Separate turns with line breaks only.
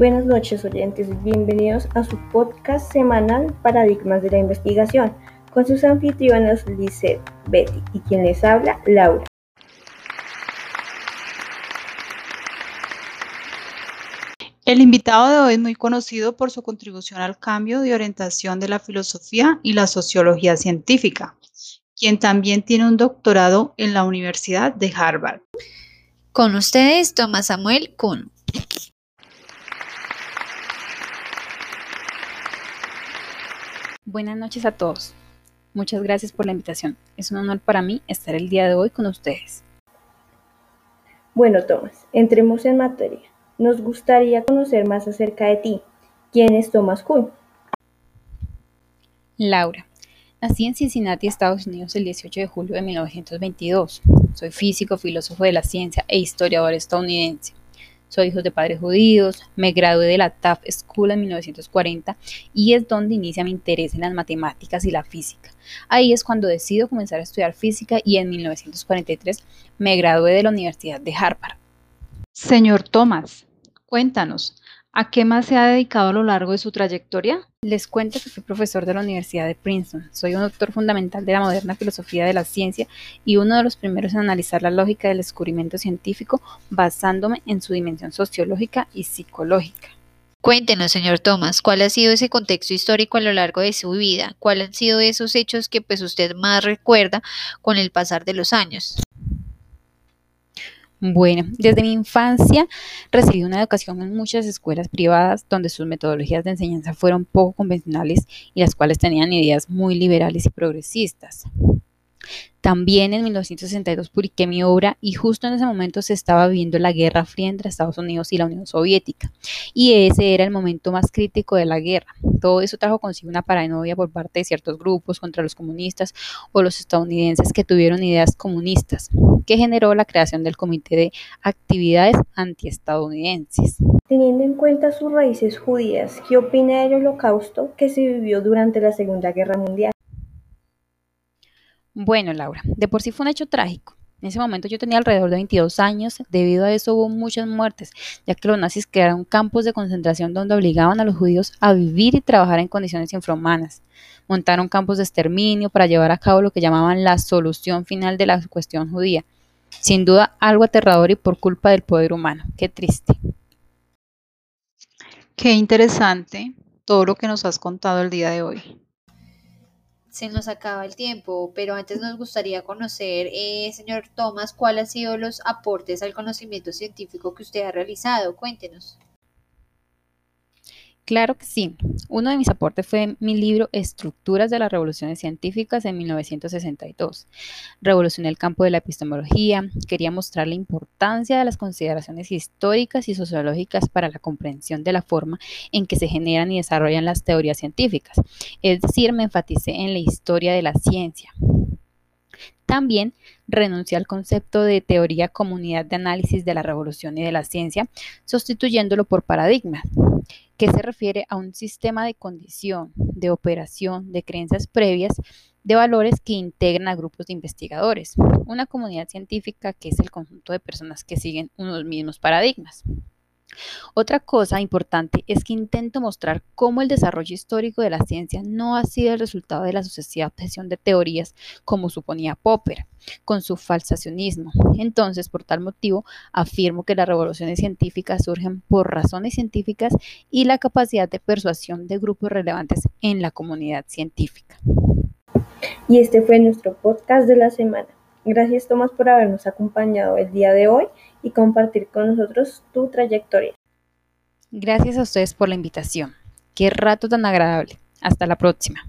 Buenas noches oyentes, bienvenidos a su podcast semanal Paradigmas de la Investigación con sus anfitrionas Lizeth, Betty y quien les habla, Laura.
El invitado de hoy es muy conocido por su contribución al cambio de orientación de la filosofía y la sociología científica, quien también tiene un doctorado en la Universidad de Harvard.
Con ustedes, Tomás Samuel Kuhn.
Buenas noches a todos. Muchas gracias por la invitación. Es un honor para mí estar el día de hoy con ustedes.
Bueno, Tomás, entremos en materia. Nos gustaría conocer más acerca de ti. ¿Quién es Tomás Kuhn?
Laura. Nací en Cincinnati, Estados Unidos, el 18 de julio de 1922. Soy físico, filósofo de la ciencia e historiador estadounidense. Soy hijo de padres judíos, me gradué de la Taft School en 1940 y es donde inicia mi interés en las matemáticas y la física. Ahí es cuando decido comenzar a estudiar física y en 1943 me gradué de la Universidad de Harvard.
Señor Thomas, cuéntanos, ¿A qué más se ha dedicado a lo largo de su trayectoria?
Les cuento que fui profesor de la Universidad de Princeton. Soy un doctor fundamental de la moderna filosofía de la ciencia y uno de los primeros en analizar la lógica del descubrimiento científico basándome en su dimensión sociológica y psicológica.
Cuéntenos, señor Thomas, ¿cuál ha sido ese contexto histórico a lo largo de su vida? ¿Cuáles han sido esos hechos que pues usted más recuerda con el pasar de los años?
Bueno, desde mi infancia recibí una educación en muchas escuelas privadas donde sus metodologías de enseñanza fueron poco convencionales y las cuales tenían ideas muy liberales y progresistas. También en 1962 publiqué mi obra y justo en ese momento se estaba viviendo la Guerra Fría entre Estados Unidos y la Unión Soviética. Y ese era el momento más crítico de la guerra. Todo eso trajo consigo una paranoia por parte de ciertos grupos contra los comunistas o los estadounidenses que tuvieron ideas comunistas, que generó la creación del Comité de Actividades Antiestadounidenses.
Teniendo en cuenta sus raíces judías, ¿qué opina del holocausto que se vivió durante la Segunda Guerra Mundial?
Bueno, Laura, de por sí fue un hecho trágico. En ese momento yo tenía alrededor de 22 años, debido a eso hubo muchas muertes, ya que los nazis crearon campos de concentración donde obligaban a los judíos a vivir y trabajar en condiciones infrahumanas. Montaron campos de exterminio para llevar a cabo lo que llamaban la solución final de la cuestión judía. Sin duda algo aterrador y por culpa del poder humano. Qué triste.
Qué interesante todo lo que nos has contado el día de hoy
se nos acaba el tiempo, pero antes nos gustaría conocer, eh, señor Tomás, cuáles han sido los aportes al conocimiento científico que usted ha realizado. Cuéntenos.
Claro que sí. Uno de mis aportes fue mi libro Estructuras de las Revoluciones Científicas en 1962. Revolucioné el campo de la epistemología, quería mostrar la importancia de las consideraciones históricas y sociológicas para la comprensión de la forma en que se generan y desarrollan las teorías científicas. Es decir, me enfaticé en la historia de la ciencia. También renuncié al concepto de teoría comunidad de análisis de la revolución y de la ciencia, sustituyéndolo por paradigma que se refiere a un sistema de condición, de operación, de creencias previas, de valores que integran a grupos de investigadores, una comunidad científica que es el conjunto de personas que siguen unos mismos paradigmas. Otra cosa importante es que intento mostrar cómo el desarrollo histórico de la ciencia no ha sido el resultado de la sucesiva obsesión de teorías como suponía Popper, con su falsacionismo. Entonces, por tal motivo, afirmo que las revoluciones científicas surgen por razones científicas y la capacidad de persuasión de grupos relevantes en la comunidad científica.
Y este fue nuestro podcast de la semana. Gracias Tomás por habernos acompañado el día de hoy y compartir con nosotros tu trayectoria.
Gracias a ustedes por la invitación. Qué rato tan agradable. Hasta la próxima.